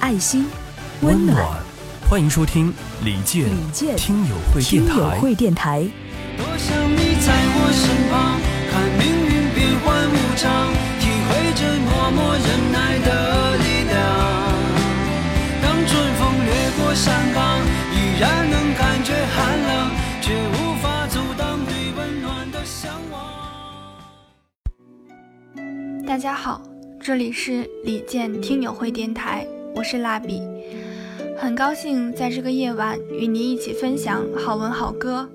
爱心，温暖，欢迎收听李健李健听友会电台。友会电台。多想你在我身旁，看命运变幻无常，体会着默默忍耐的力量。当春风掠过山岗，依然能感觉寒冷，却无法阻挡对温暖的向往。大家好，这里是李健听友会电台，我是蜡笔，很高兴在这个夜晚与您一起分享好文好歌。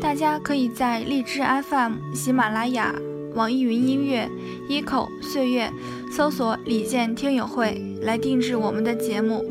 大家可以在荔枝 FM、喜马拉雅、网易云音乐、一口岁月搜索“李健听友会”来定制我们的节目。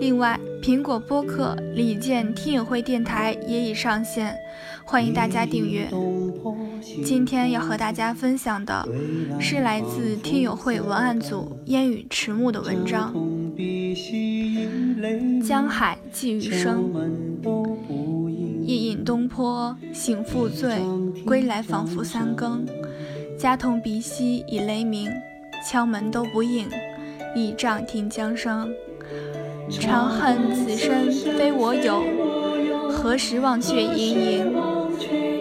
另外，苹果播客“李健听友会电台”也已上线，欢迎大家订阅。今天要和大家分享的是来自听友会文案组烟雨迟暮的文章《江海寄余生》。一饮东坡醒复醉，归来仿佛三更。家童鼻息已雷鸣，敲门都不应，倚杖听江声。长恨此身非我有，何时忘却营营？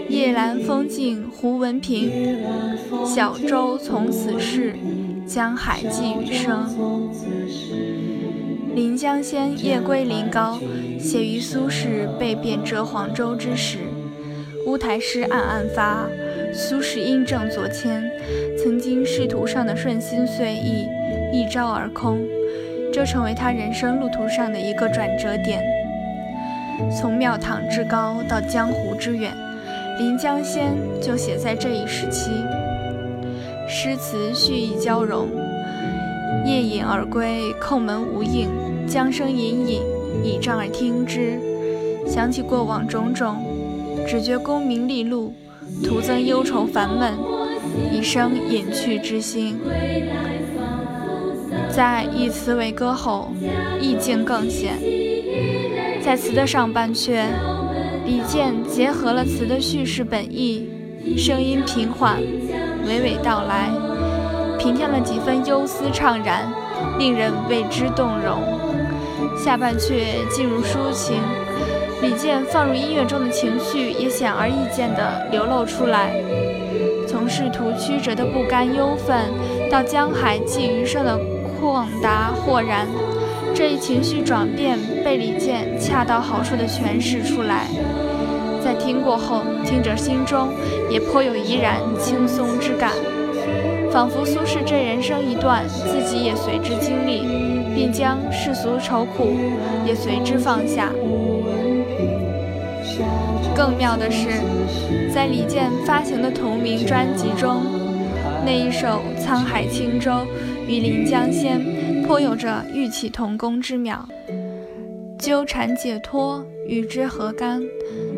夜阑风静胡文平，小舟从此逝，江海寄余生。《临江仙·夜归临皋》写于苏轼被贬谪黄州之时，乌台诗暗暗发。苏轼因政左迁，曾经仕途上的顺心遂意一朝而空，这成为他人生路途上的一个转折点。从庙堂之高到江湖之远，《临江仙》就写在这一时期。诗词蓄意交融。夜饮而归，叩门无应，江声隐隐，倚杖而听之。想起过往种种，只觉功名利禄，徒增忧愁烦闷，一生隐去之心。在以词为歌后，意境更显。在词的上半阙，李健结合了词的叙事本意，声音平缓，娓娓道来。平添了几分忧思怅然，令人为之动容。下半阙进入抒情，李健放入音乐中的情绪也显而易见地流露出来。从仕途曲折的不甘忧愤，到江海寄余生的旷达豁然，这一情绪转变被李健恰到好处地诠释出来。在听过后，听者心中也颇有怡然轻松之感。仿佛苏轼这人生一段，自己也随之经历，并将世俗愁苦也随之放下。更妙的是，在李健发行的同名专辑中，那一首《沧海轻舟》与《临江仙》颇有着异曲同工之妙。纠缠解脱，与之何干？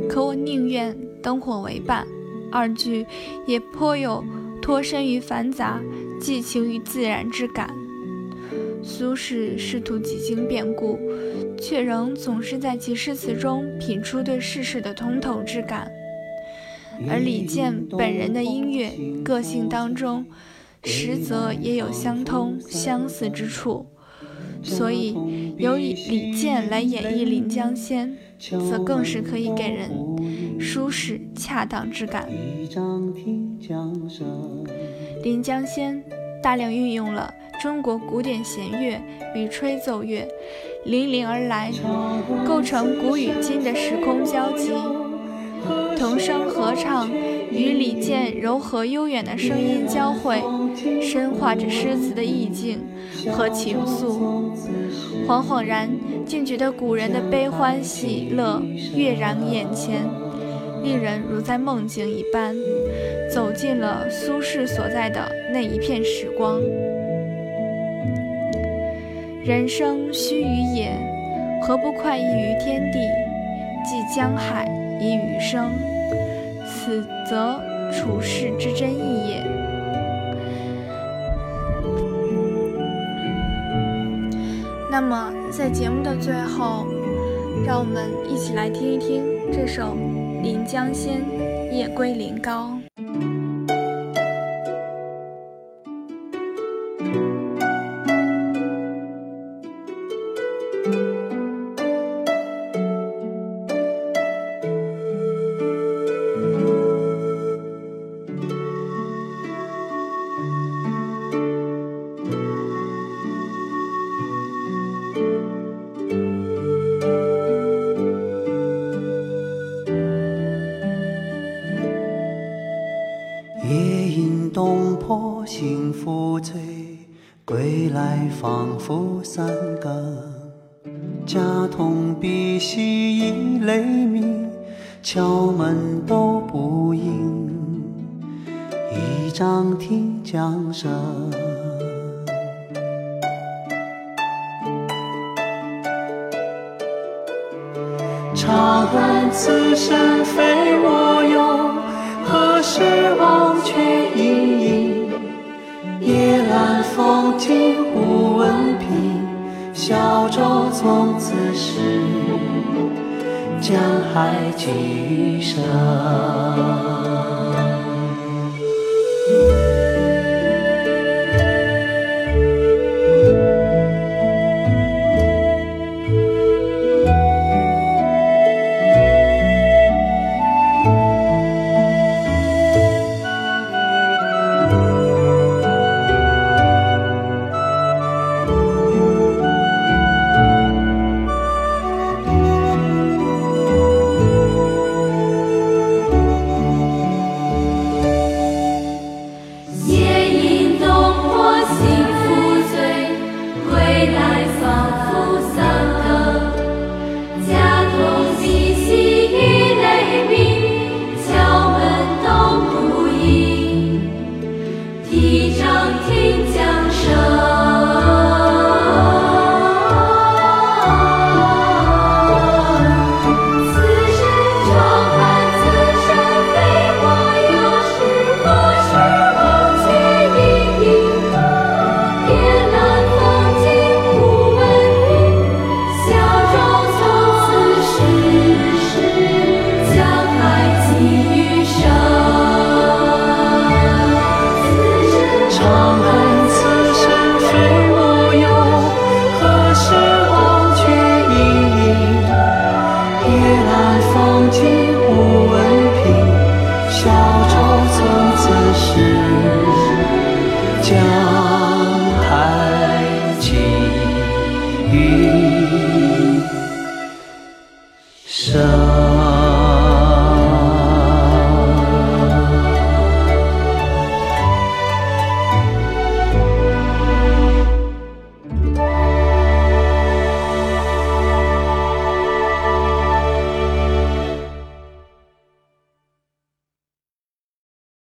可我宁愿灯火为伴。二句也颇有。脱身于繁杂，寄情于自然之感。苏轼仕途几经变故，却仍总是在其诗词中品出对世事的通透之感。而李健本人的音乐个性当中，实则也有相通相似之处。所以，由李健来演绎《临江仙》，则更是可以给人舒适恰当之感。《临江仙》大量运用了中国古典弦乐与吹奏乐，淋漓而来，构成古与今的时空交集。童声合唱与李健柔和悠远的声音交汇，深化着诗词的意境和情愫。恍恍然，竟觉得古人的悲欢喜乐跃然眼前，令人如在梦境一般，走进了苏轼所在的那一片时光。人生须臾也，何不快意于天地？寄江海以余生，此则处世之真意也。那么，在节目的最后，让我们一起来听一听这首《临江仙·夜归临高》。归来仿佛三更，家童鼻息已雷鸣，敲门都不应，一张听江声。长恨此身非我有，何时忘却？风清忽闻平，小舟从此逝，江海寄余。生。